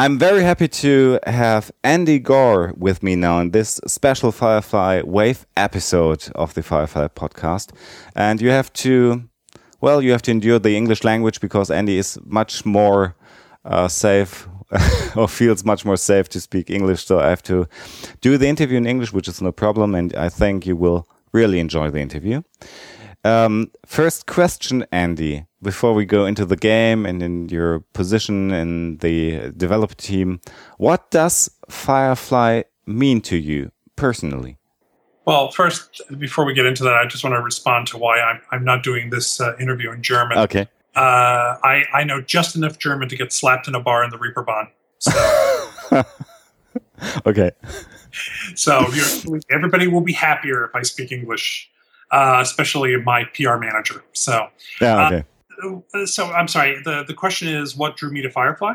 I'm very happy to have Andy Gore with me now in this special Firefly Wave episode of the Firefly podcast. And you have to, well, you have to endure the English language because Andy is much more uh, safe or feels much more safe to speak English. So I have to do the interview in English, which is no problem. And I think you will really enjoy the interview. Um, first question, Andy, before we go into the game and in your position in the developer team, what does Firefly mean to you personally? Well, first, before we get into that, I just want to respond to why I'm, I'm not doing this uh, interview in German. Okay. Uh, I, I know just enough German to get slapped in a bar in the Reeperbahn. So, okay. So everybody will be happier if I speak English uh, especially my PR manager. So, yeah, okay. Uh, so I'm sorry. the The question is, what drew me to Firefly?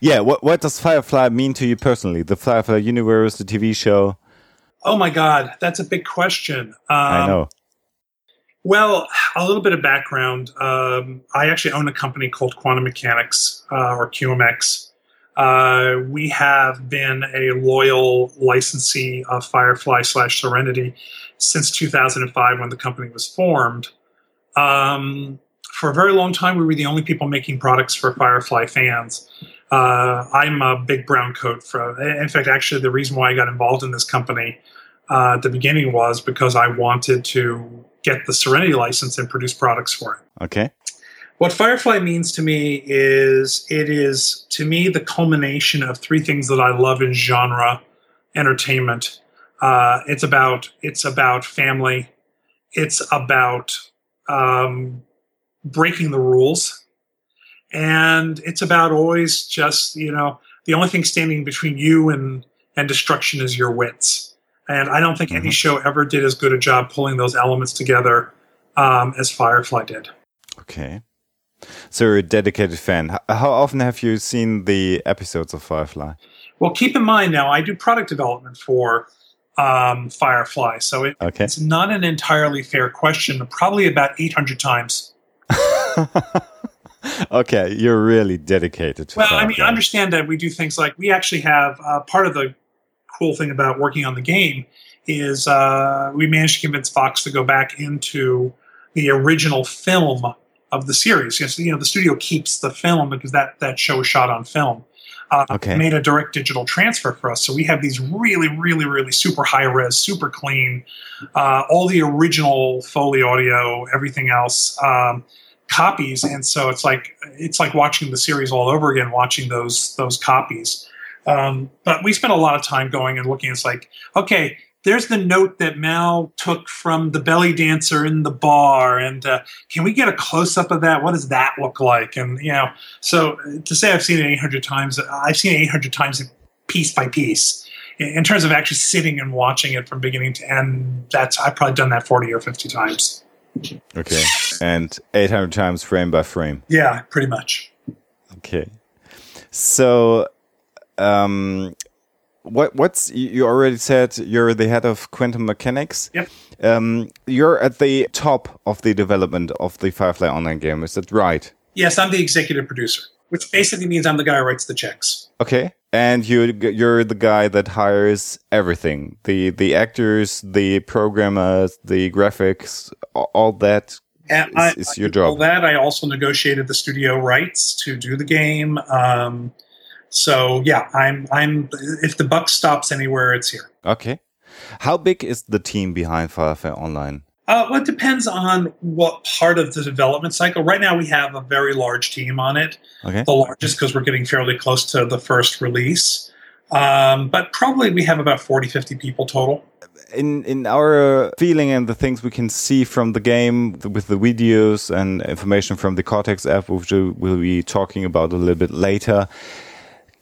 Yeah, what what does Firefly mean to you personally? The Firefly universe, the TV show. Oh my God, that's a big question. Um, I know. Well, a little bit of background. Um, I actually own a company called Quantum Mechanix uh, or QMX. Uh, we have been a loyal licensee of Firefly slash Serenity since 2005 when the company was formed. Um, for a very long time, we were the only people making products for Firefly fans. Uh, I'm a big brown coat for. In fact, actually, the reason why I got involved in this company uh, at the beginning was because I wanted to get the Serenity license and produce products for it. Okay. What Firefly means to me is it is to me the culmination of three things that I love in genre entertainment. Uh, it's about it's about family. It's about um, breaking the rules, and it's about always just you know the only thing standing between you and and destruction is your wits. And I don't think mm-hmm. any show ever did as good a job pulling those elements together um, as Firefly did. Okay. So you're a dedicated fan. How often have you seen the episodes of Firefly? Well, keep in mind now, I do product development for um, Firefly, so it, okay. it's not an entirely fair question. Probably about 800 times. okay, you're really dedicated to Well, Firefly. I mean, I understand that we do things like we actually have uh, part of the cool thing about working on the game is uh, we managed to convince Fox to go back into the original film of the series. Yes, you know, the studio keeps the film because that that show was shot on film. Uh, okay. Made a direct digital transfer for us, so we have these really, really, really super high res, super clean, uh, all the original Foley audio, everything else. Um, copies and so it's like it's like watching the series all over again watching those those copies um, but we spent a lot of time going and looking it's like okay there's the note that Mal took from the belly dancer in the bar, and uh, can we get a close up of that? What does that look like? And you know, so to say I've seen it 800 times, I've seen it 800 times piece by piece. In terms of actually sitting and watching it from beginning to end, that's I've probably done that 40 or 50 times. Okay, and 800 times frame by frame. Yeah, pretty much. Okay, so um, what what's you already said you're the head of quantum mechanix. Yep. Um, you're at the top of the development of the Firefly online game. Is that right? Yes, I'm the executive producer, which basically means I'm the guy who writes the checks. Okay. And you you're the guy that hires everything the the actors, the programmers, the graphics, all that and is, I, is your job. All that I also negotiated the studio rights to do the game. Um, so yeah, I'm I'm if the buck stops anywhere, it's here. Okay. How big is the team behind Firefly Online? Uh, well, it depends on what part of the development cycle. Right now, we have a very large team on it. Okay. The largest because we're getting fairly close to the first release. Um, but probably we have about 40, 50 people total. In in our feeling and the things we can see from the game with the videos and information from the Cortex app, which we'll be talking about a little bit later,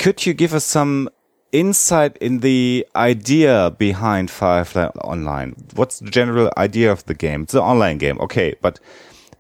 could you give us some insight in the idea behind Firefly Online? What's the general idea of the game? It's an online game, okay, but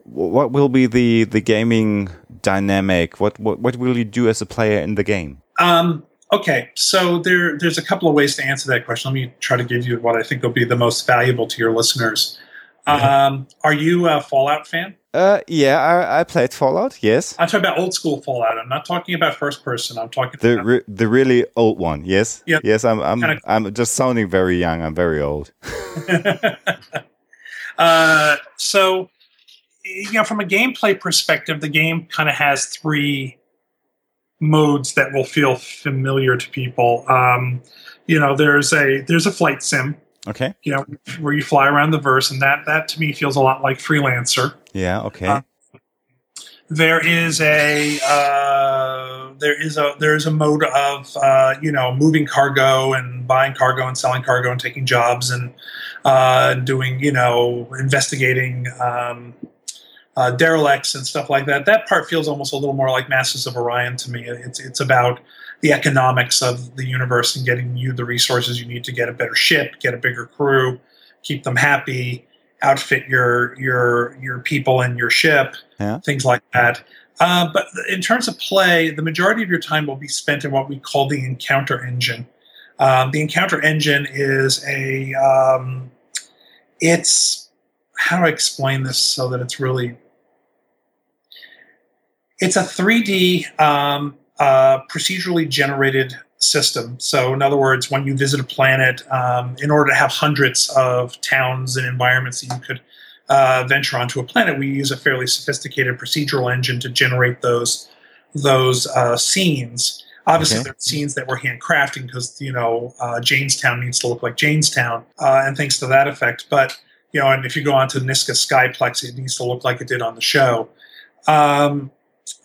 what will be the the gaming dynamic? What what what will you do as a player in the game? Um, okay, so there there's a couple of ways to answer that question. Let me try to give you what I think will be the most valuable to your listeners. Um, are you a Fallout fan? Uh, yeah, I, I played Fallout. Yes, I'm talking about old school Fallout. I'm not talking about first person. I'm talking the about re the really old one. Yes, Yep. yes. I'm I'm Kinda- I'm just sounding very young. I'm very old. uh, so, you know, from a gameplay perspective, the game kind of has three modes that will feel familiar to people. Um, you know, there's a there's a flight sim, Okay. you know, where you fly around the verse, and that that to me feels a lot like Freelancer. Yeah. Okay. Uh, There is a uh, there is a there is a mode of uh, you know moving cargo and buying cargo and selling cargo and taking jobs and uh, doing you know investigating um, uh, derelicts and stuff like that. That part feels almost a little more like Masters of Orion to me. It's it's about the economics of the universe and getting you the resources you need to get a better ship, get a bigger crew, keep them happy, outfit your your your people and your ship, Yeah. things like that. Uh, but in terms of play, the majority of your time will be spent in what we call the encounter engine. Um, the encounter engine is a um, it's how do I explain this so that it's really it's a 3D um, uh, procedurally generated system. So, in other words, when you visit a planet, um, in order to have hundreds of towns and environments that you could uh, venture onto a planet, we use a fairly sophisticated procedural engine to generate those those uh, scenes. Obviously, Okay. there are scenes that we're handcrafting because you know uh, Jaynestown needs to look like Jaynestown uh, and things to that effect. But you know, and if you go onto Niska Skyplex, it needs to look like it did on the show. Um,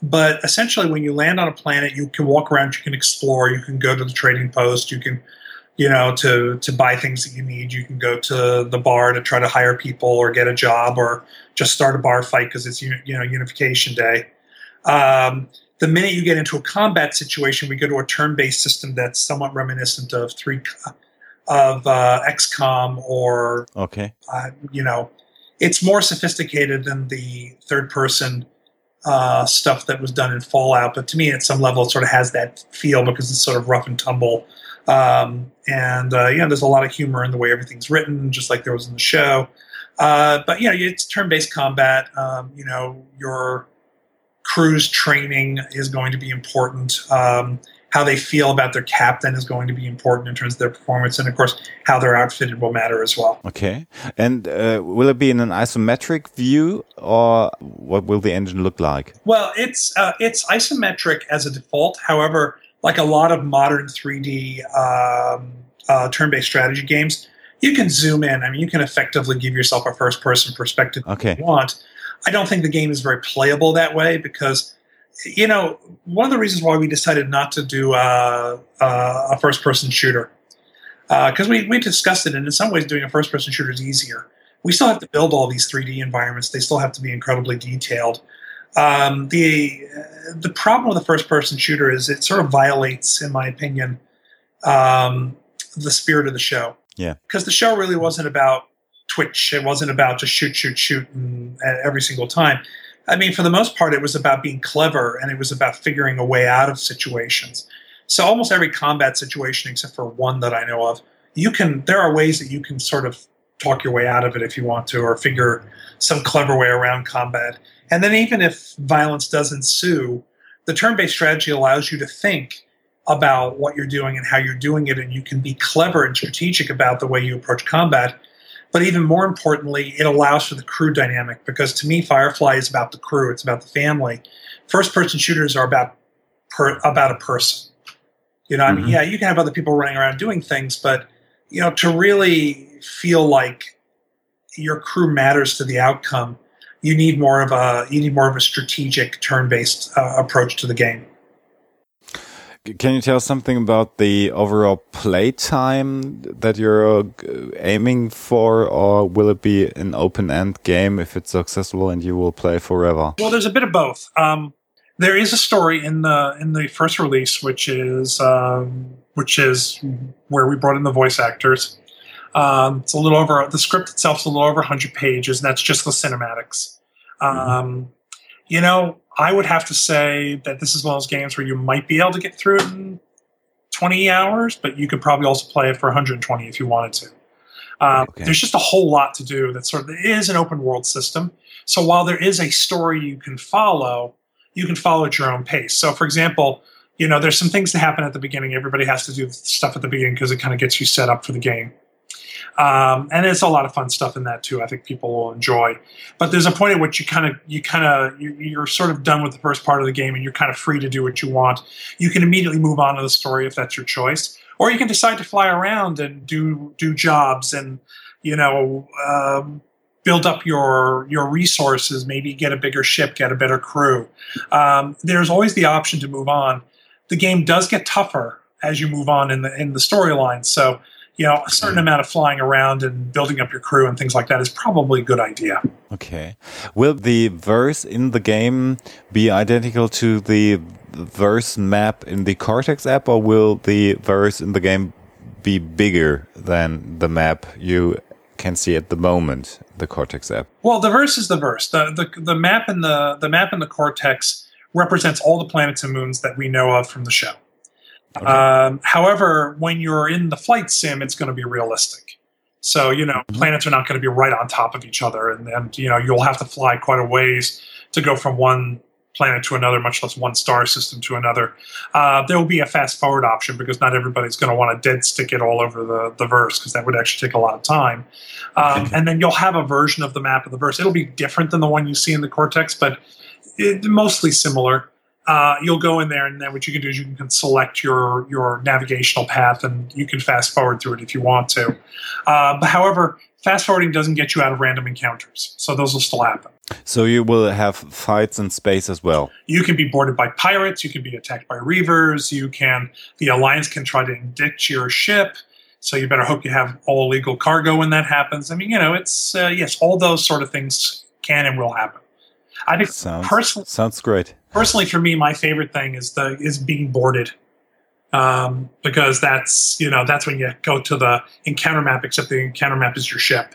but essentially, when you land on a planet, you can walk around, you can explore, you can go to the trading post, you can, you know, to to buy things that you need. You can go to the bar to try to hire people or get a job or just start a bar fight because it's you know Unification Day. Um, the minute you get into a combat situation, we go to a turn-based system that's somewhat reminiscent of three of uh, XCOM or Okay. uh, you know, it's more sophisticated than the third person uh, stuff that was done in Fallout. But to me, at some level, it sort of has that feel because it's sort of rough and tumble. Um, and, uh, know, there's a lot of humor in the way everything's written, just like there was in the show. Uh, but, know, it's turn based combat. Um, you know, your crew's training is going to be important. Um, how they feel about their captain is going to be important in terms of their performance. And, of course, how they're outfitted will matter as well. Okay. And uh, will it be in an isometric view, or what will the engine look like? Well, it's uh, it's isometric as a default. However, like a lot of modern 3D um, uh, turn-based strategy games, you can zoom in. I mean, you can effectively give yourself a first-person perspective Okay. if you want. I don't think the game is very playable that way because, you know, one of the reasons why we decided not to do uh, uh, a first-person shooter because we we discussed it, and in some ways, doing a first-person shooter is easier. We still have to build all these 3D environments; they still have to be incredibly detailed. Um, the the problem with a first person shooter is it sort of violates, in my opinion, um, the spirit of the show. Yeah. because the show really wasn't about Twitch. It wasn't about just shoot, shoot, shoot, and, and every single time. I mean, for the most part, it was about being clever and it was about figuring a way out of situations. So almost every combat situation, except for one that I know of, you can. There are ways that you can sort of talk your way out of it if you want to, or figure some clever way around combat. And then even if violence does ensue, the turn-based strategy allows you to think about what you're doing and how you're doing it, and you can be clever and strategic about the way you approach combat. But even more importantly, it allows for the crew dynamic because to me, Firefly is about the crew. It's about the family. First-person shooters are about per, about a person. You know, I mean, Mhm. yeah, you can have other people running around doing things, but you know, to really feel like your crew matters to the outcome, you need more of a you need more of a strategic turn-based uh, approach to the game. Can you tell us something about the overall play time that you're uh, aiming for, or will it be an open end game if it's successful and you will play forever? Well, there's a bit of both. Um, there is a story in the in the first release, which is um, which is where we brought in the voice actors. Um, it's a little over the script itself is a little over 100 pages, and that's just the cinematics. Um, you know, I would have to say that this is one of those games where you might be able to get through it in 20 hours, but you could probably also play it for 120 if you wanted to. Um, okay. There's just a whole lot to do. That sort of it is an open world system. So while there is a story you can follow, you can follow at your own pace. So, for example, you know, there's some things that happen at the beginning. Everybody has to do stuff at the beginning because it kind of gets you set up for the game. Um, and there's a lot of fun stuff in that too. I think people will enjoy. But there's a point at which you kind of, you kind of, you're sort of done with the first part of the game, and you're kind of free to do what you want. You can immediately move on to the story if that's your choice, or you can decide to fly around and do do jobs and you know um, build up your your resources. Maybe get a bigger ship, get a better crew. Um, there's always the option to move on. The game does get tougher as you move on in the in the storyline. So you know, a certain amount of flying around and building up your crew and things like that is probably a good idea. Okay. Will the verse in the game be identical to the verse map in the Cortex app, or will the verse in the game be bigger than the map you can see at the moment, the Cortex app? Well, the verse is the verse. The the, the map in the the map in the Cortex represents all the planets and moons that we know of from the show. Okay. Um, however, when you're in the flight sim, it's going to be realistic. So you know, mm-hmm. planets are not going to be right on top of each other, and, and you know you'll have to fly quite a ways to go from one planet to another, much less one star system to another. Uh, there will be a fast forward option because not everybody's going to want to dead stick it all over the, the verse because that would actually take a lot of time. Um, and then you'll have a version of the map of the verse. It'll be different than the one you see in the Cortex, but it, mostly similar uh, you'll go in there, and then what you can do is you can select your your navigational path, and you can fast forward through it if you want to. Uh, but however, fast forwarding doesn't get you out of random encounters, so those will still happen. So you will have fights in space as well. You can be boarded by pirates. You can be attacked by reavers. You can the alliance can try to indict your ship. So you better hope you have all legal cargo when that happens. I mean, you know, it's uh, yes, all those sort of things can and will happen. I think sounds, personally sounds great. Personally, for me, my favorite thing is the is being boarded, um, because that's you know that's when you go to the encounter map. Except the encounter map is your ship.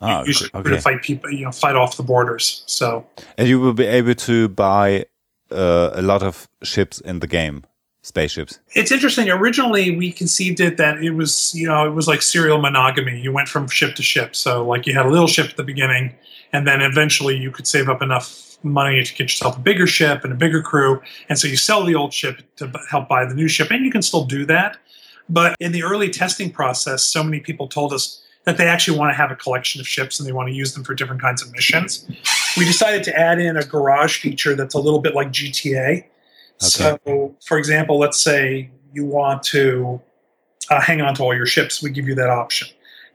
Oh, you should okay. fight people, you know, fight off the borders. So, and you will be able to buy uh, a lot of ships in the game spaceships. It's interesting. Originally, we conceived it that it was, you know, it was like serial monogamy. You went from ship to ship. So, like, you had a little ship at the beginning, and then eventually you could save up enough money to get yourself a bigger ship and a bigger crew. And so you sell the old ship to help buy the new ship, and you can still do that. But in the early testing process, so many people told us that they actually want to have a collection of ships and they want to use them for different kinds of missions. We decided to add in a garage feature that's a little bit like GTA. Okay. So, for example, let's say you want to uh, hang on to all your ships, we give you that option.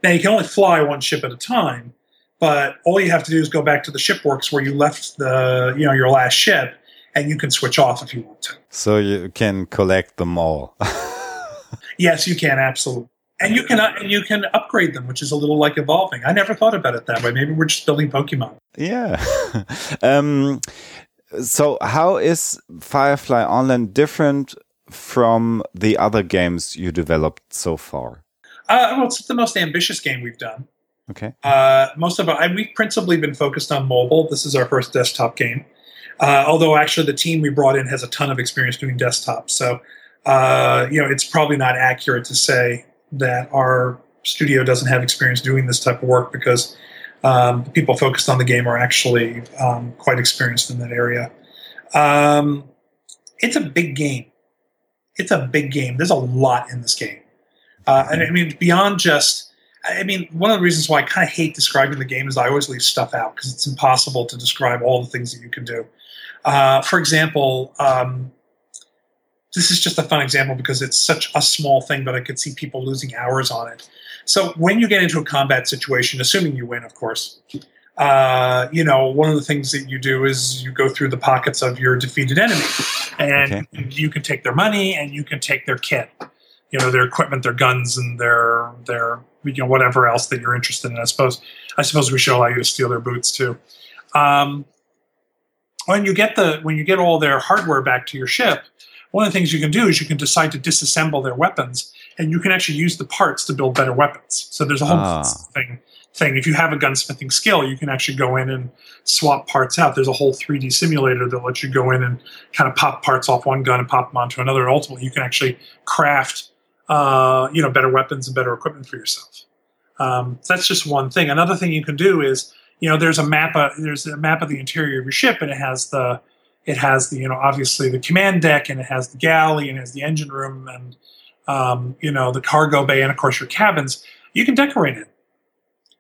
Now, you can only fly one ship at a time, but all you have to do is go back to the shipworks where you left the you know your last ship, and you can switch off if you want to. So you can collect them all. yes, you can absolutely, and you can uh, and you can upgrade them, which is a little like evolving. I never thought about it that way. Maybe we're just building Pokemon. Yeah. um, so how is Firefly Online different from the other games you developed so far? Uh, well, it's the most ambitious game we've done. Okay. Uh, most of our, we've principally been focused on mobile. This is our first desktop game. Uh, although actually the team we brought in has a ton of experience doing desktop. So, uh, you know, it's probably not accurate to say that our studio doesn't have experience doing this type of work because um, the people focused on the game are actually um, quite experienced in that area. Um, it's a big game. It's a big game. There's a lot in this game. Uh, and I mean, beyond just I mean, one of the reasons why I kind of hate describing the game is I always leave stuff out because it's impossible to describe all the things that you can do. Uh, for example, um, this is just a fun example because it's such a small thing, but I could see people losing hours on it. So when you get into a combat situation, assuming you win, of course, uh, you know, one of the things that you do is you go through the pockets of your defeated enemy, and okay. you can take their money and you can take their kit you know their equipment, their guns, and their their you know whatever else that you're interested in. I suppose I suppose we should allow you to steal their boots too. Um, when you get the when you get all their hardware back to your ship, one of the things you can do is you can decide to disassemble their weapons, and you can actually use the parts to build better weapons. So there's a whole ah. thing thing. If you have a gunsmithing skill, you can actually go in and swap parts out. There's a whole 3D simulator that lets you go in and kind of pop parts off one gun and pop them onto another. And ultimately, you can actually craft uh, you know, better weapons and better equipment for yourself. Um, so that's just one thing. Another thing you can do is, you know, there's a map. Of, there's a map of the interior of your ship, and it has the, it has the, you know, obviously the command deck, and it has the galley, and it has the engine room, and um, you know, the cargo bay, and of course your cabins. You can decorate it.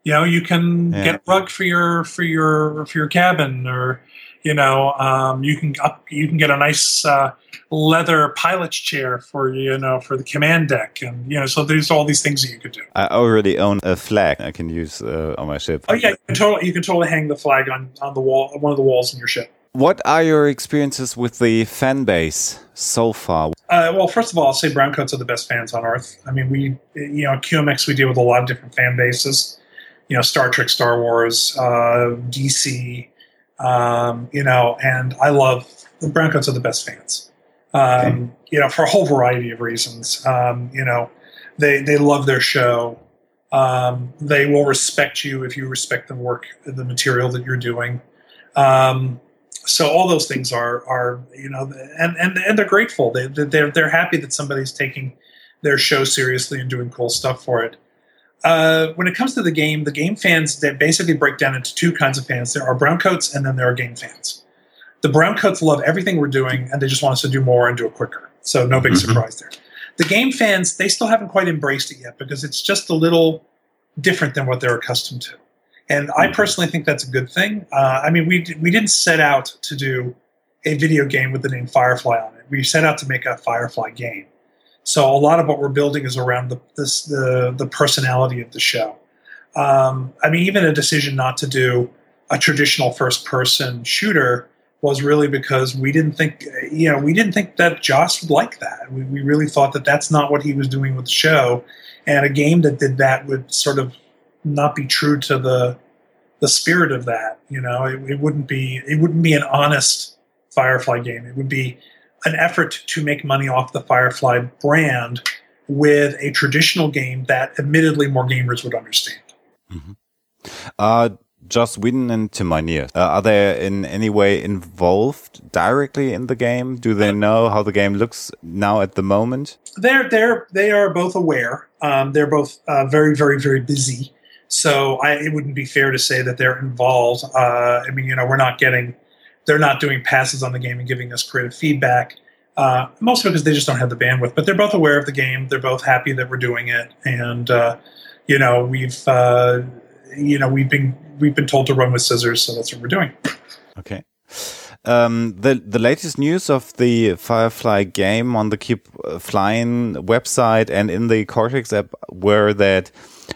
You know, you can Yeah. get a rug for your for your for your cabin, or you know, um, you can up you can get a nice uh, leather pilot's chair for you know for the command deck, and you know, so there's all these things that you could do. I already own a flag I can use uh, on my ship. Oh yeah, you can totally you can totally hang the flag on on the wall one of the walls in your ship. What are your experiences with the fan base so far? Uh, well, first of all, I'll say browncoats are the best fans on earth. I mean, we you know at QMX we deal with a lot of different fan bases. You know, Star Trek, Star Wars, uh, DC. Um, you know, and I love the browncoats are the best fans. Um, You know, for a whole variety of reasons. Um, you know, they they love their show. Um, they will respect you if you respect the work, the material that you're doing. Um, so all those things are are you know and and, and they're grateful they they're they're happy that somebody's taking their show seriously and doing cool stuff for it uh, when it comes to the game the game fans they basically break down into two kinds of fans there are browncoats and then there are game fans the browncoats love everything we're doing and they just want us to do more and do it quicker so no big Mhm. surprise there the game fans they still haven't quite embraced it yet because it's just a little different than what they're accustomed to and I personally think that's a good thing. Uh, I mean, we we didn't set out to do a video game with the name Firefly on it. We set out to make a Firefly game. So a lot of what we're building is around the this, the the personality of the show. Um, I mean, even a decision not to do a traditional first person shooter was really because we didn't think you know we didn't think that Joss would like that. We, we really thought that that's not what he was doing with the show, and a game that did that would sort of not be true to the the spirit of that. You know, it, it wouldn't be it wouldn't be an honest Firefly game. It would be an effort to make money off the Firefly brand with a traditional game that admittedly more gamers would understand. Uh, Joss Whedon and Tim Minear, uh, are they in any way involved directly in the game? Do they know how the game looks now at the moment? They're they're they are both aware. Um, they're both uh, very very very busy. So I, it wouldn't be fair to say that they're involved. Uh, I mean, you know, we're not getting, they're not doing passes on the game and giving us creative feedback. Uh, mostly because they just don't have the bandwidth. But they're both aware of the game. They're both happy that we're doing it, and uh, you know, we've uh, you know we've been we've been told to run with scissors, so that's what we're doing. Okay. Um, the the latest news of the Firefly game on the Keep Flying website and in the Cortex app were that,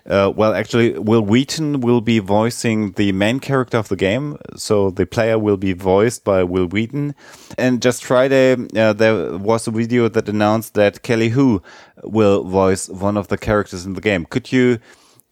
uh, well, actually, Wil Wheaton will be voicing the main character of the game, so the player will be voiced by Wil Wheaton. And just Friday, uh, there was a video that announced that Kelly Hu will voice one of the characters in the game. Could you?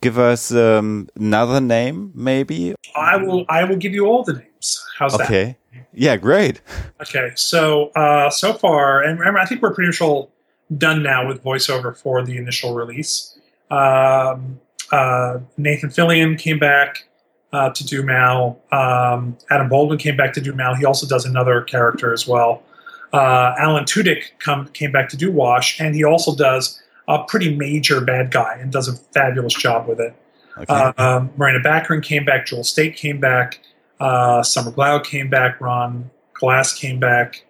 Give us um, another name, maybe. I will I will give you all the names. How's that? Okay. Yeah, great. Okay, so uh, so far, and remember, I think we're pretty much all done now with voiceover for the initial release. Um, uh, Nathan Fillion came back uh, to do Mal. Um, Adam Baldwin came back to do Mal. He also does another character as well. Uh, Alan Tudyk come, came back to do Wash, and he also does a pretty major bad guy and does a fabulous job with it. Okay. Um, Morena Baccarin came back. Jewel Staite came back. Uh, Summer Glau came back. Ron Glass came back.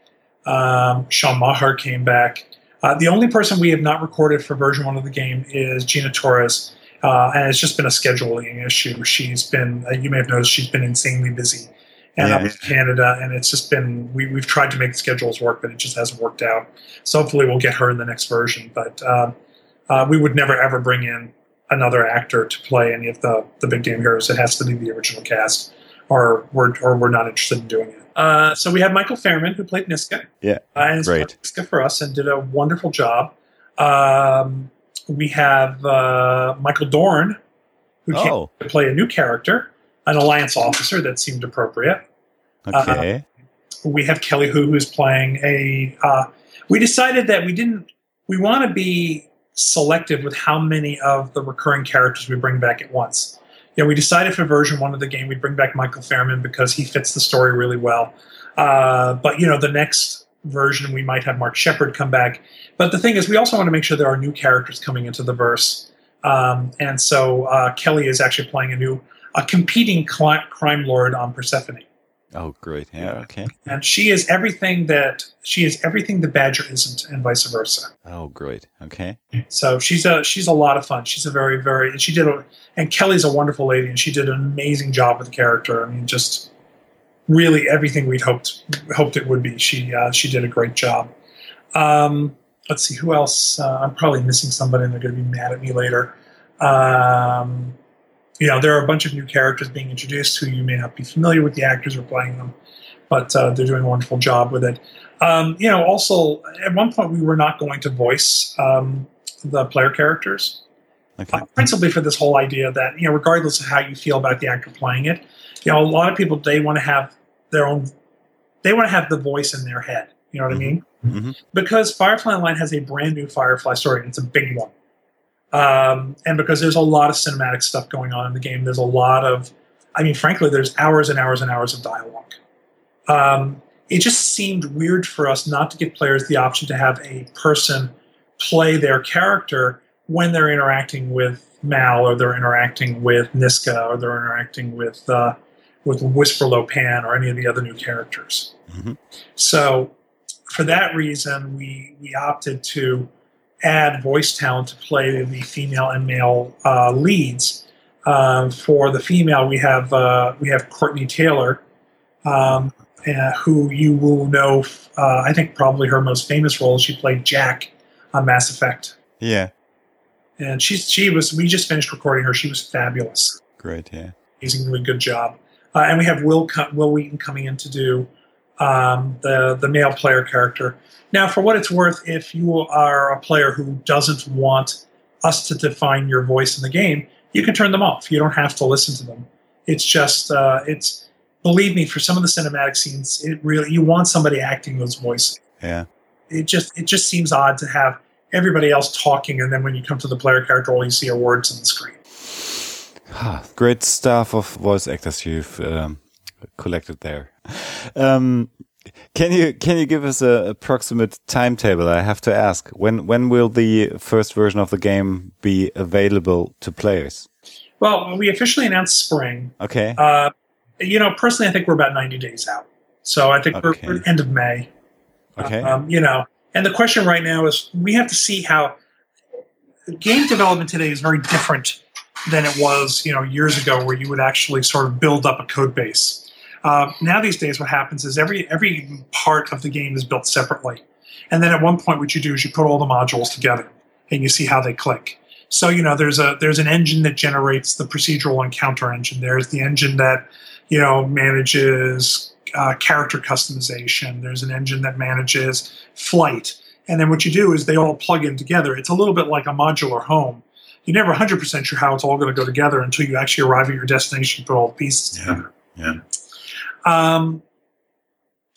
Um, Sean Maher came back. Uh, the only person we have not recorded for version one of the game is Gina Torres, uh, and it's just been a scheduling issue. She's been, uh, you may have noticed, she's been insanely busy, and Yeah. up in Canada, and it's just been we, we've tried to make the schedules work, but it just hasn't worked out. So hopefully we'll get her in the next version. But um, uh, we would never ever bring in another actor to play any of the the big game heroes. It has to be the original cast, or we're or we're not interested in doing it. Uh, so we have Michael Fairman who played Niska. Yeah, uh, and great. Niska for us and did a wonderful job. Um, we have uh, Michael Dorn who came Oh, to play a new character, an alliance officer that seemed appropriate okay. we have Kelly Hu who's playing a. Uh, we decided that we didn't. We want to be selective with how many of the recurring characters we bring back at once. Know, we decided for version one of the game we'd bring back Michael Fairman because he fits the story really well. Uh, but you know, the next version we might have Mark Sheppard come back. But the thing is, we also want to make sure there are new characters coming into the verse Um, and so uh, Kelly is actually playing a new, a competing cli- crime lord on Persephone. Oh, great! Yeah, okay. And she is everything that she is everything the Badger isn't, and vice versa. Oh, great! Okay. So she's a she's a lot of fun. She's a very very and she did a and Kelly's a wonderful lady, and she did an amazing job with the character. I mean, just really everything we'd hoped hoped it would be. She uh, she did a great job. Um, let's see who else. Uh, I'm probably missing somebody, and they're going to be mad at me later. Um, you know, there are a bunch of new characters being introduced who you may not be familiar with the actors who are playing them, but uh, they're doing a wonderful job with it. Um, you know, also at one point we were not going to voice um, the player characters, Okay. uh, principally for this whole idea that you know, regardless of how you feel about the actor playing it, you know, a lot of people they want to have their own, they want to have the voice in their head. You know what I mean? Mhm. Because Firefly Online has a brand new Firefly story, and it's a big one. Um, and because there's a lot of cinematic stuff going on in the game, there's a lot of, I mean, frankly, there's hours and hours and hours of dialogue. Um, it just seemed weird for us not to give players the option to have a person play their character when they're interacting with Mal or they're interacting with Niska or they're interacting with uh, with Whisper Lopan or any of the other new characters. Mhm. So, for that reason, we we opted to add voice talent to play the female and male uh, leads. Um, for the female, we have uh, we have Courtenay Taylor, um, uh, who you will know. Uh, I think probably her most famous role. She played Jack on Mass Effect, Yeah. and she's she was. We just finished recording her. She was fabulous Great. Yeah. amazingly good job. Uh, and we have Will Wil Wheaton coming in to do um, the the male player character. Now, for what it's worth, if you are a player who doesn't want us to define your voice in the game, you can turn them off. You don't have to listen to them. It's just uh, it's believe me, for some of the cinematic scenes, it really you want somebody acting those voices. Yeah. It just it just seems odd to have everybody else talking, and then when you come to the player character, all you see are words on the screen. Great staff of voice actors you've um, collected there. Um, can you can you give us a approximate timetable? I have to ask when when will the first version of the game be available to players? Well, we officially announced spring. Okay. Uh, you know, personally, I think we're about 90 days out. So I think Okay. we're, we're end of May. Okay. Um, you know, and the question right now is we have to see how game development today is very different than it was, you know, years ago, where you would actually sort of build up a code base. Uh, now these days, what happens is every every part of the game is built separately, and then at one point, what you do is you put all the modules together, and you see how they click. So you know, there's a there's an engine that generates the procedural encounter engine. There's the engine that you know manages uh, character customization. There's an engine that manages flight. And then what you do is they all plug in together. It's a little bit like a modular home. You're never 100% sure how it's all going to go together until you actually arrive at your destination and put all the pieces Yeah. together. Yeah. Um,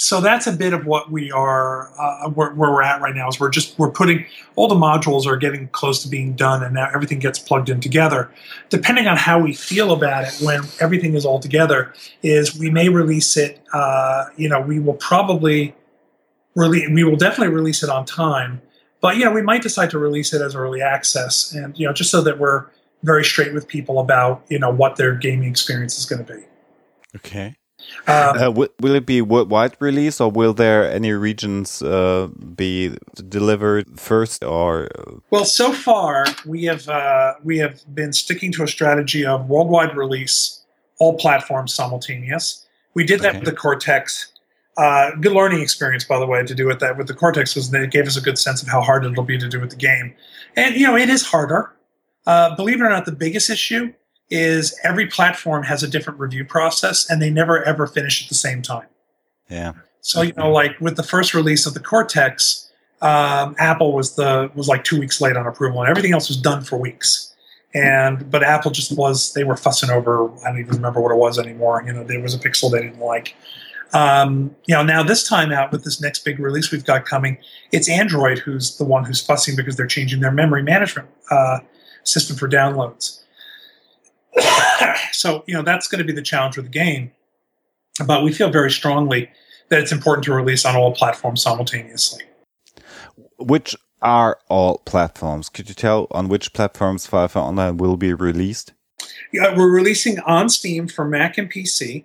so that's a bit of what we are, uh, where, where we're at right now is we're just, we're putting, all the modules are getting close to being done and now everything gets plugged in together. Depending on how we feel about it when everything is all together is we may release it, uh, you know, we will probably release, we will definitely release it on time, but, you know, we might decide to release it as early access and, you know, just so that we're very straight with people about, you know, what their gaming experience is going to be. Okay. Um, Uh, will, will it be worldwide release, or will there any regions uh, be delivered first, or Well, so far we have uh, we have been sticking to a strategy of worldwide release, all platforms simultaneous. We did that Okay. with the Cortex. Uh, good learning experience, by the way, to do it that with the Cortex was that it gave us a good sense of how hard it'll be to do with the game. And you know, it is harder. Uh, believe it or not, the biggest issue is every platform has a different review process, and they never ever finish at the same time. yeah? So you know, like with the first release of the Cortex, um, Apple was the was like two weeks late on approval, and everything else was done for weeks. And but Apple just was they were fussing over. I don't even remember what it was anymore. You know, there was a pixel they didn't like. Um, you know, now this time out with this next big release we've got coming, it's Android who's the one who's fussing because they're changing their memory management uh, system for downloads. so you know that's going to be the challenge with the game. But we feel very strongly that it's important to release on all platforms simultaneously. Which are all platforms? Could you tell on which platforms Firefly Online will be released? Yeah, we're releasing on Steam for Mac and PC.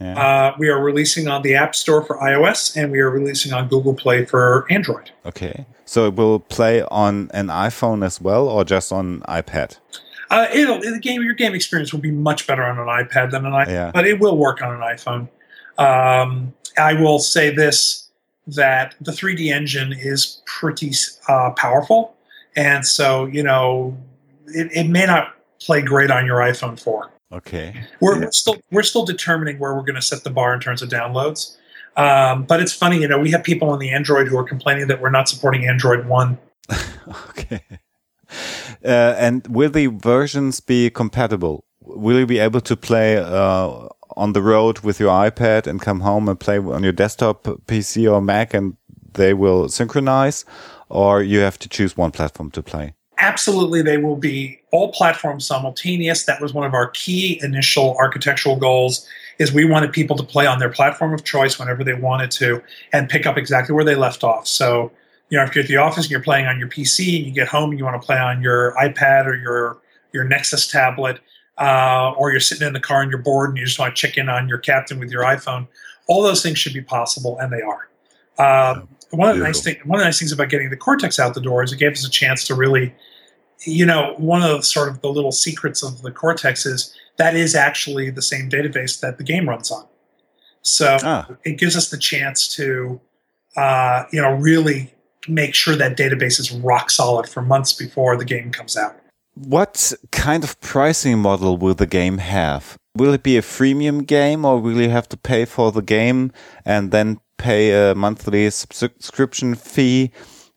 Yeah. Uh, we are releasing on the App Store for iOS, and we are releasing on Google Play for Android. Okay, so it will play on an iPhone as well, or just on iPad? Uh, it'll the game your game experience will be much better on an iPad than an iPhone, yeah. but it will work on an iPhone. Um, I will say this: that the 3D engine is pretty uh, powerful, and so you know it, it may not play great on your iPhone 4. Okay. We're, yeah. we're still we're still determining where we're going to set the bar in terms of downloads. Um, but it's funny, you know, we have people on the Android who are complaining that we're not supporting Android One. okay. Uh, and will the versions be compatible? Will you be able to play uh, on the road with your iPad and come home and play on your desktop PC or Mac, and they will synchronize, or you have to choose one platform to play? absolutely they will be all platforms simultaneous that was one of our key initial architectural goals is we wanted people to play on their platform of choice whenever they wanted to and pick up exactly where they left off so you know if you're at the office and you're playing on your pc and you get home and you want to play on your ipad or your your nexus tablet uh, or you're sitting in the car and you're bored and you just want to check in on your captain with your iphone all those things should be possible and they are uh, one of the nice thing, one of the nice things about getting the Cortex out the door is it gave us a chance to really you know, one of the sort of the little secrets of the Cortex is that is actually the same database that the game runs on. So ah. it gives us the chance to, uh, you know, really make sure that database is rock solid for months before the game comes out. What kind of pricing model will the game have? Will it be a freemium game or will you have to pay for the game and then pay a monthly subscription fee?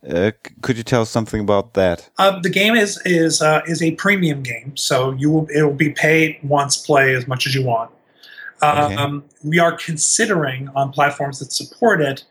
Uh, could you tell us something about that? Uh, the game is is uh, is a premium game, so you will it will be paid once play as much as you want. Okay. Um, we are considering on platforms that support it,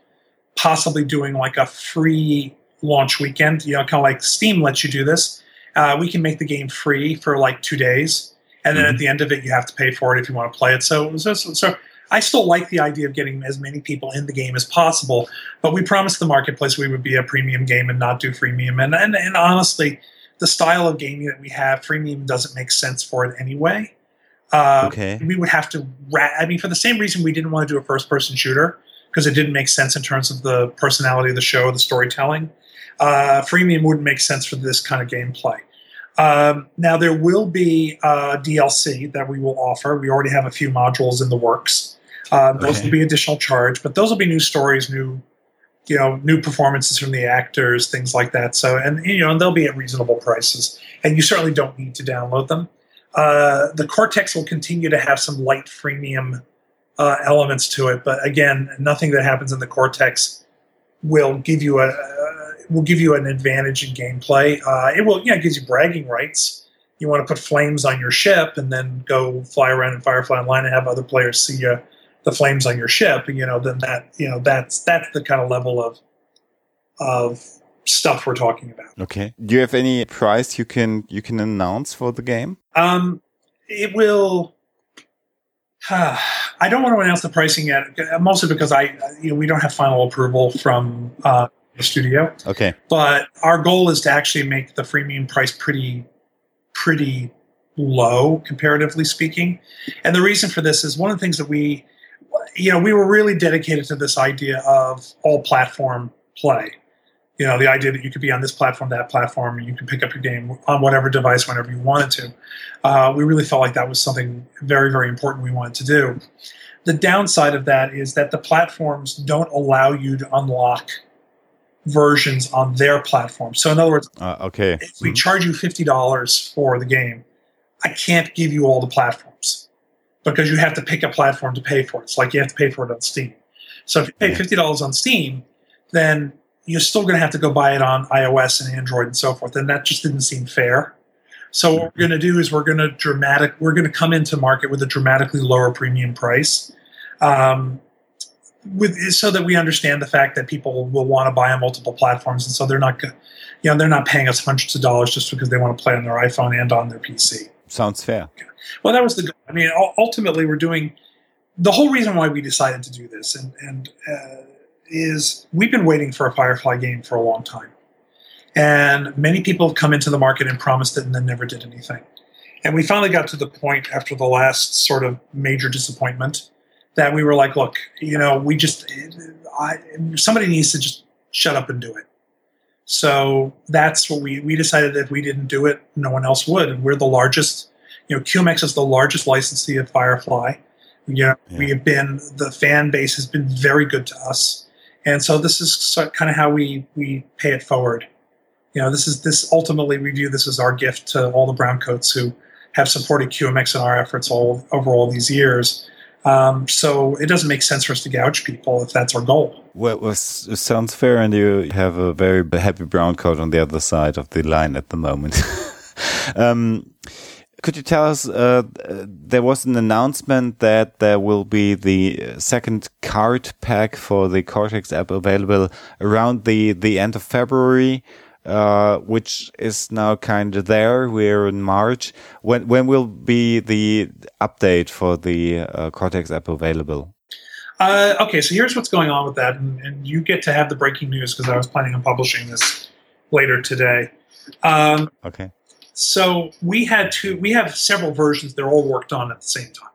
possibly doing like a free launch weekend. You know, kind of like Steam lets you do this. Uh, we can make the game free for like two days, and then mm-hmm. at the end of it, you have to pay for it if you want to play it. So, so, so I still like the idea of getting as many people in the game as possible, but we promised the marketplace we would be a premium game and not do freemium. And, and, and honestly, the style of gaming that we have, freemium doesn't make sense for it anyway. Uh, okay. We would have to, ra- I mean, for the same reason we didn't want to do a first person shooter, because it didn't make sense in terms of the personality of the show, the storytelling. Uh, freemium wouldn't make sense for this kind of gameplay. Um, now there will be uh, DLC that we will offer. We already have a few modules in the works. Uh, those okay. will be additional charge, but those will be new stories, new you know new performances from the actors, things like that. So and you know and they'll be at reasonable prices, and you certainly don't need to download them. Uh, the Cortex will continue to have some light freemium uh, elements to it, but again, nothing that happens in the Cortex will give you a, will give you an advantage in gameplay. Uh, it will, yeah, it gives you bragging rights. You want to put flames on your ship and then go fly around in Firefly Online and have other players see you, the flames on your ship. You know, then that you know that's that's the kind of level of of stuff we're talking about. Okay. Do you have any price you can you can announce for the game? Um, it will. Uh, I don't want to announce the pricing yet, mostly because I, you know, we don't have final approval from uh, the studio. Okay. But our goal is to actually make the freemium price pretty, pretty low comparatively speaking. And the reason for this is one of the things that we, you know, we were really dedicated to this idea of all platform play. You know, the idea that you could be on this platform, that platform, and you can pick up your game on whatever device whenever you wanted to. Uh, we really felt like that was something very, very important we wanted to do. The downside of that is that the platforms don't allow you to unlock versions on their platform. So in other words, uh, okay, if we mm-hmm. charge you fifty dollars for the game, I can't give you all the platforms because you have to pick a platform to pay for it. It's like you have to pay for it on Steam. So if you pay fifty dollars on Steam, then you're still going to have to go buy it on iOS and Android and so forth, and that just didn't seem fair. So what we're going to do is we're going to dramatic we're going to come into market with a dramatically lower premium price. Um, with so that we understand the fact that people will want to buy on multiple platforms, and so they're not, you know, they're not paying us hundreds of dollars just because they want to play on their iPhone and on their PC. Sounds fair. Well, that was the. Goal. I mean, ultimately, we're doing the whole reason why we decided to do this, and and uh, is we've been waiting for a Firefly game for a long time, And many people have come into the market and promised it and then never did anything. And we finally got to the point after the last sort of major disappointment that we were like, look, you know, we just, I, somebody needs to just shut up and do it. So that's what we, we decided that if we didn't do it, no one else would. And we're the largest, you know, QMX is the largest licensee of Firefly. You know, yeah. we have been, the fan base has been very good to us. And so this is kind of how we, we pay it forward. You know, this is, this ultimately we view this as our gift to all the brown coats who have supported QMX in our efforts all over all these years. Um, so it doesn't make sense for us to gouge people if that's our goal. Well, it sounds fair, and you have a very happy brown coat on the other side of the line at the moment. um, could you tell us? Uh, there was an announcement that there will be the second card pack for the Cortex app available around the the end of February. Uh, which is now kind of there. We're in March. When when will be the update for the uh, Cortex app available? Uh, okay, so here's what's going on with that, and, and you get to have the breaking news because I was planning on publishing this later today. Um, okay. So we had two. We have several versions. They're all worked on at the same time.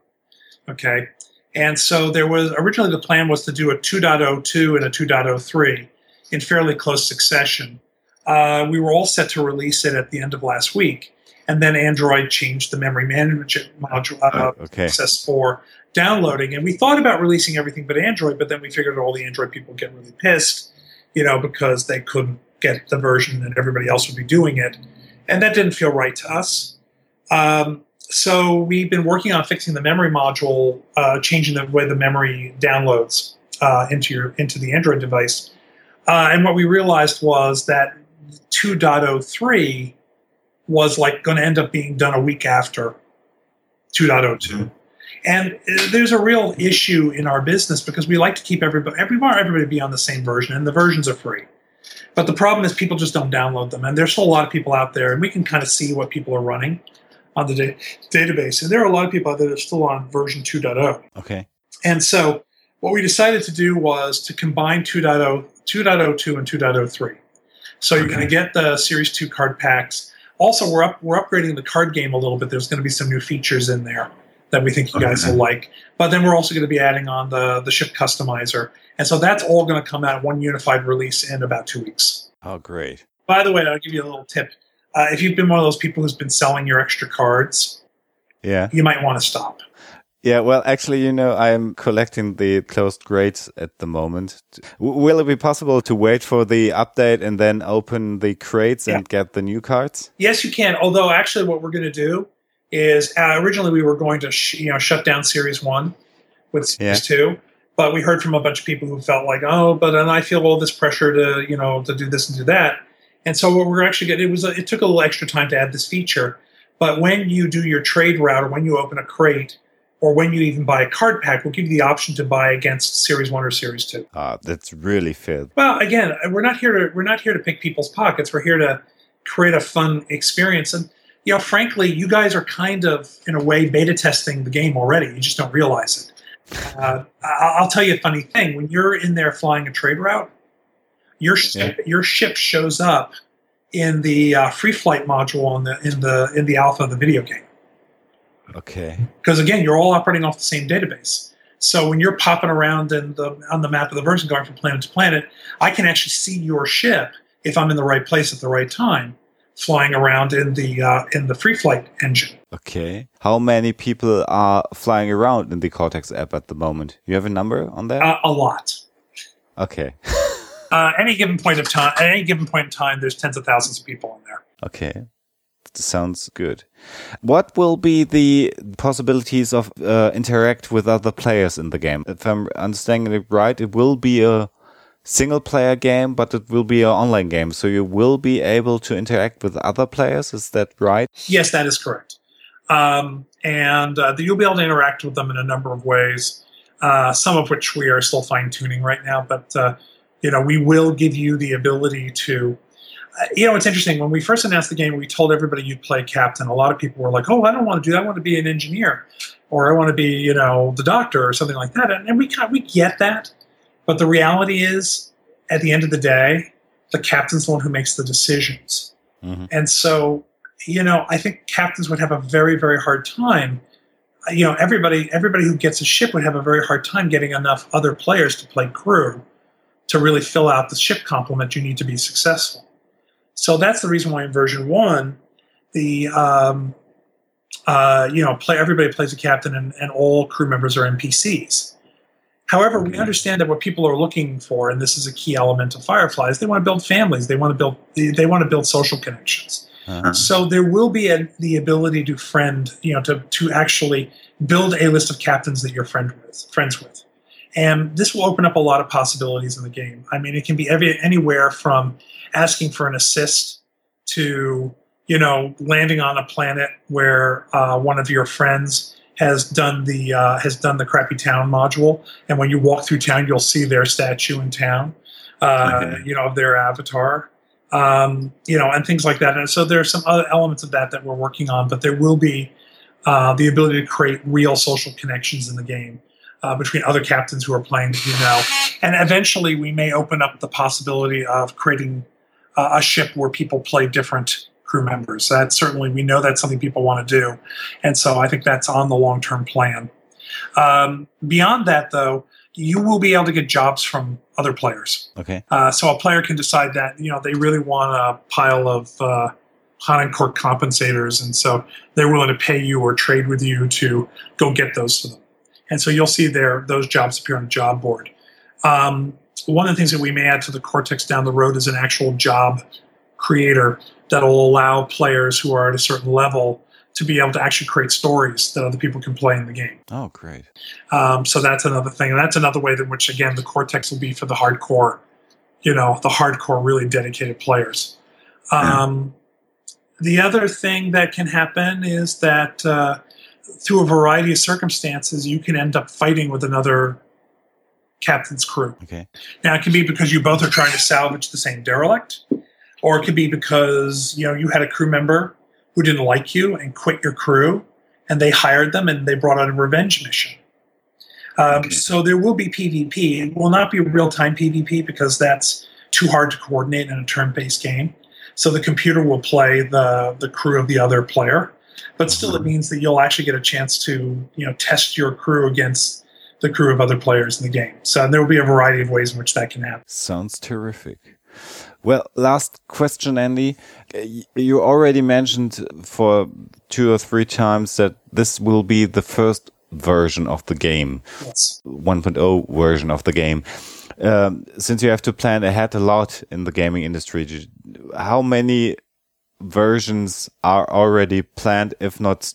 Okay, and so there was originally the plan was to do a 2.02 and a 2.03 in fairly close succession uh, we were all set to release it at the end of last week. And then Android changed the memory management module uh, oh, okay. process for downloading. And we thought about releasing everything but Android, but then we figured all the Android people get really pissed, you know, because they couldn't get the version and everybody else would be doing it. And that didn't feel right to us. Um, so we've been working on fixing the memory module, uh, changing the way the memory downloads uh, into your into the Android device. Uh, and what we realized was that 2.03 was like going to end up being done a week after 2.02. Mm-hmm. And uh, there's a real issue in our business because we like to keep everybody, everybody, everybody be on the same version, and the versions are free. But the problem is people just don't download them, and there's still a lot of people out there, and we can kind of see what people are running on the da- database. And there are a lot of people out there that are still on version 2.0. Okay. And so what we decided to do was to combine 2.0, 2.02 and 2.03. So you're okay. going to get the Series 2 card packs. Also, we're up we're upgrading the card game a little bit. There's going to be some new features in there that we think you guys will like. But then we're also going to be adding on the the ship customizer, and so that's all going to come out one unified release in about two weeks. Oh, great! By the way, I'll give you a little tip. Uh, if you've been one of those people who's been selling your extra cards, yeah, you might want to stop. Yeah, well, actually, you know, I'm collecting the closed crates at the moment. W will it be possible to wait for the update and then open the crates yeah. and get the new cards? Yes, you can. Although, actually, what we're going to do is uh, originally we were going to you know shut down Series One with Series yeah. Two, but we heard from a bunch of people who felt like, oh, but and I feel all this pressure to you know to do this and do that. And so what we're actually getting it was a, it took a little extra time to add this feature, but when you do your trade route or when you open a crate or when you even buy a card pack, we'll give you the option to buy against Series One or Series Two. Ah, uh, that's really fair. Well, again, we're not here to we're not here to pick people's pockets. We're here to create a fun experience. And you know, frankly, you guys are kind of in a way beta testing the game already. You just don't realize it. Uh, I'll tell you a funny thing: when you're in there flying a trade route, your ship, yeah. your ship shows up in the uh, free flight module in the in the in the alpha of the video game. Okay. Because again, you're all operating off the same database. So when you're popping around in the, on the map of the version, going from planet to planet, I can actually see your ship if I'm in the right place at the right time, flying around in the uh, in the free flight engine. Okay. How many people are flying around in the Cortex app at the moment? You have a number on that? Uh, a lot. Okay. uh, any given point of time, at any given point in time, there's tens of thousands of people in there. Okay sounds good. What will be the possibilities of uh, interact with other players in the game? If I'm understanding it right, it will be a single player game, but it will be an online game. So you will be able to interact with other players. Is that right? Yes, that is correct. Um, and uh, you'll be able to interact with them in a number of ways, uh, some of which we are still fine tuning right now. But uh, you know, we will give you the ability to you know, it's interesting. When we first announced the game, we told everybody you'd play captain. A lot of people were like, "Oh, I don't want to do that. I want to be an engineer, or I want to be, you know, the doctor, or something like that." And, and we we get that, but the reality is, at the end of the day, the captain's the one who makes the decisions. Mhm. And so, you know, I think captains would have a very, very hard time. You know, everybody everybody who gets a ship would have a very hard time getting enough other players to play crew to really fill out the ship complement you need to be successful. So that's the reason why in version one, the um, uh, you know, play everybody plays a captain and, and all crew members are NPCs. However, we understand that what people are looking for, and this is a key element of Fireflies, they want to build families. They want to build they, they want to build social connections. Uh-huh. So there will be a, the ability to friend, you know, to to actually build a list of captains that you're friend with, friends with, and this will open up a lot of possibilities in the game. I mean, it can be every, anywhere from asking for an assist to you know landing on a planet where uh, one of your friends has done the uh, has done the crappy town module, and when you walk through town, you'll see their statue in town, uh, Okay. you know, of their avatar um, you know, and things like that. And so there are some other elements of that that we're working on, but there will be uh, the ability to create real social connections in the game uh, between other captains who are playing that you know. And eventually, we may open up the possibility of creating uh, a ship where people play different crew members. That certainly we know that's something people want to do, and so I think that's on the long term plan. Um, beyond that, though, you will be able to get jobs from other players. Okay. Uh, so a player can decide that you know they really want a pile of uh, Hanencourt compensators, and so they're willing to pay you or trade with you to go get those for them. And so you'll see there those jobs appear on the job board. Um, one of the things that we may add to the Cortex down the road is an actual job creator that will allow players who are at a certain level to be able to actually create stories that other people can play in the game. Oh, great. Um, so that's another thing. And that's another way in which, again, the Cortex will be for the hardcore, you know, the hardcore, really dedicated players. Um, The other thing that can happen is that uh, through a variety of circumstances, you can end up fighting with another captain's crew. Okay. Now, it can be because you both are trying to salvage the same derelict, or it could be because you know you had a crew member who didn't like you and quit your crew, and they hired them and they brought on a revenge mission. Um, Okay. So there will be PvP. It will not be real time PvP because that's too hard to coordinate in a turn based game. So the computer will play the the crew of the other player, but still it means that you'll actually get a chance to you know test your crew against the crew of other players in the game. So there will be a variety of ways in which that can happen. Sounds terrific. Well, last question, Andy. You already mentioned for two or three times that this will be the first version of the game, Yes. 1.0 version of the game. Um, since you have to plan ahead a lot in the gaming industry, how many versions are already planned, if not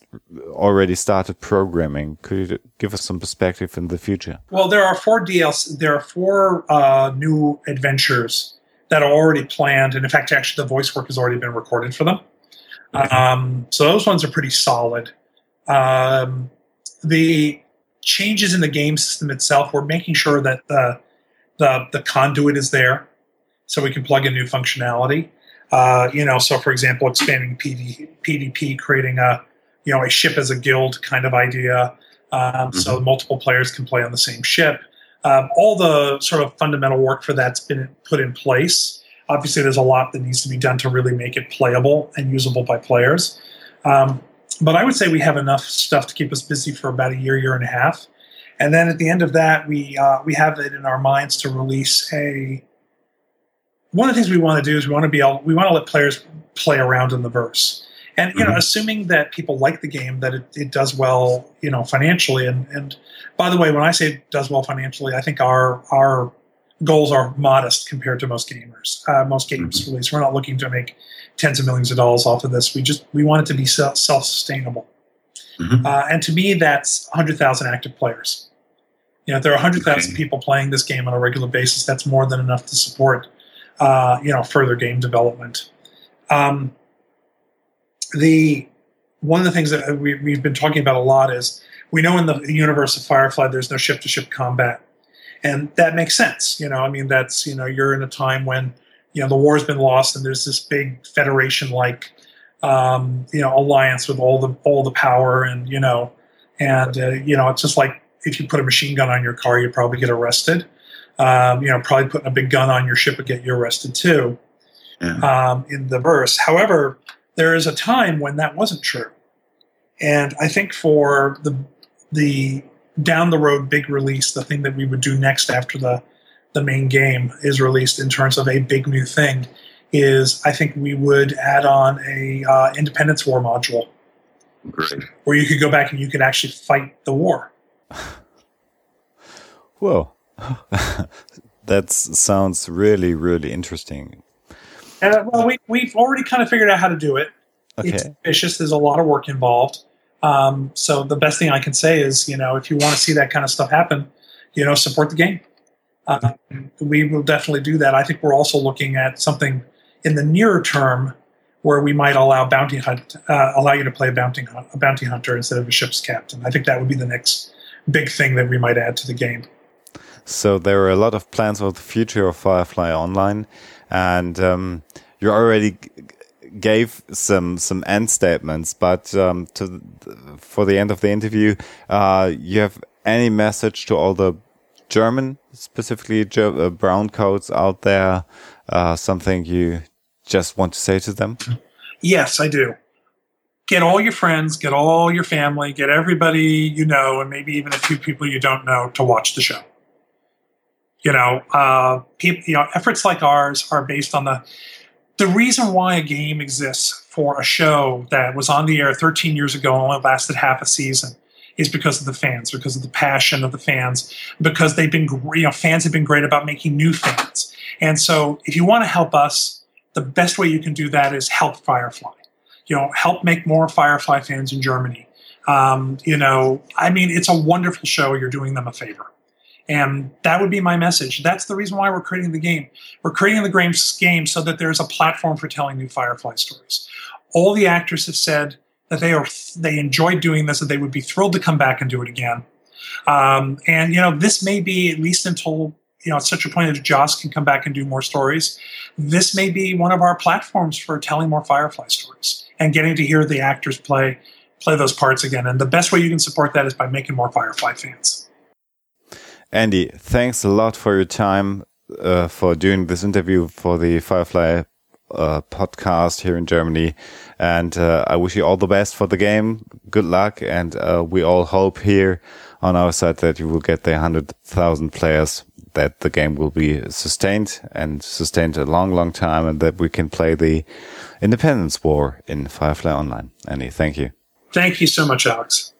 already started programming? Could you give us some perspective in the future? Well, there are four DLC. There are four uh, new adventures that are already planned, and in fact, actually, the voice work has already been recorded for them. Um, so those ones are pretty solid. Um, the changes in the game system itself, we're making sure that the the, the conduit is there, so we can plug in new functionality. Uh, you know, so for example, expanding PV, PvP, creating a you know a ship as a guild kind of idea, um, so multiple players can play on the same ship. Um, all the sort of fundamental work for that's been put in place. Obviously, there's a lot that needs to be done to really make it playable and usable by players. Um, but I would say we have enough stuff to keep us busy for about a year, year and a half. And then at the end of that, we uh, we have it in our minds to release a. One of the things we want to do is we want to be able, we want to let players play around in the verse, and you know, Mhm. assuming that people like the game, that it, it does well, you know, financially. And and by the way, when I say it does well financially, I think our our goals are modest compared to most gamers. Uh, most games release, we're not looking to make tens of millions of dollars off of this. We just we want it to be self sustainable. Mhm. Uh, and to me, that's 100,000 active players. You know, if there are 100,000 Okay. people playing this game on a regular basis, that's more than enough to support, uh, you know, further game development. Um, the one of the things that we, we've been talking about a lot is we know in the universe of Firefly, there's no ship-to-ship combat, and that makes sense. You know, I mean, that's you know, you're in a time when you know the war's been lost, and there's this big federation-like um, you know alliance with all the all the power, and you know, and uh, you know, it's just like if you put a machine gun on your car, you'd probably get arrested. Um, you know, probably putting a big gun on your ship would get you arrested too. yeah. um, in the verse. However, there is a time when that wasn't true, and I think for the the down the road big release, the thing that we would do next after the the main game is released in terms of a big new thing, is I think we would add on a uh, Independence War module, Great. where you could go back and you could actually fight the war. Whoa. that sounds really, really interesting. Uh, well, we, we've already kind of figured out how to do it. Okay. It's ambitious. There's a lot of work involved. Um, so the best thing I can say is, you know, if you want to see that kind of stuff happen, you know, support the game. Uh, we will definitely do that. I think we're also looking at something in the nearer term where we might allow bounty hunt, uh, allow you to play a bounty a bounty hunter instead of a ship's captain. I think that would be the next big thing that we might add to the game. So there are a lot of plans for the future of Firefly Online, and um, you already gave some some end statements. But um, to for the end of the interview, uh, you have any message to all the German, specifically uh, brown coats out there? Uh, something you just want to say to them? Yes, I do get all your friends, get all your family, get everybody you know, and maybe even a few people you don't know to watch the show you know, uh, people, you know, efforts like ours are based on the the reason why a game exists for a show that was on the air 13 years ago and only lasted half a season is because of the fans, because of the passion of the fans, because they've been, you know, fans have been great about making new fans. And so, if you want to help us, the best way you can do that is help Firefly. You know, help make more Firefly fans in Germany. Um, you know, I mean, it's a wonderful show. You're doing them a favor. And that would be my message. That's the reason why we're creating the game. We're creating the game so that there's a platform for telling new Firefly stories. All the actors have said that they are they enjoyed doing this, that they would be thrilled to come back and do it again. Um, and you know, this may be at least until you know at such a point that Joss can come back and do more stories. This may be one of our platforms for telling more Firefly stories and getting to hear the actors play play those parts again. And the best way you can support that is by making more Firefly fans. Andy, thanks a lot for your time uh, for doing this interview for the Firefly uh, podcast here in Germany. And uh, I wish you all the best for the game. Good luck. And uh, we all hope here on our side that you will get the 100,000 players, that the game will be sustained and sustained a long, long time, and that we can play the Independence War in Firefly Online. Andy, thank you. Thank you so much, Alex.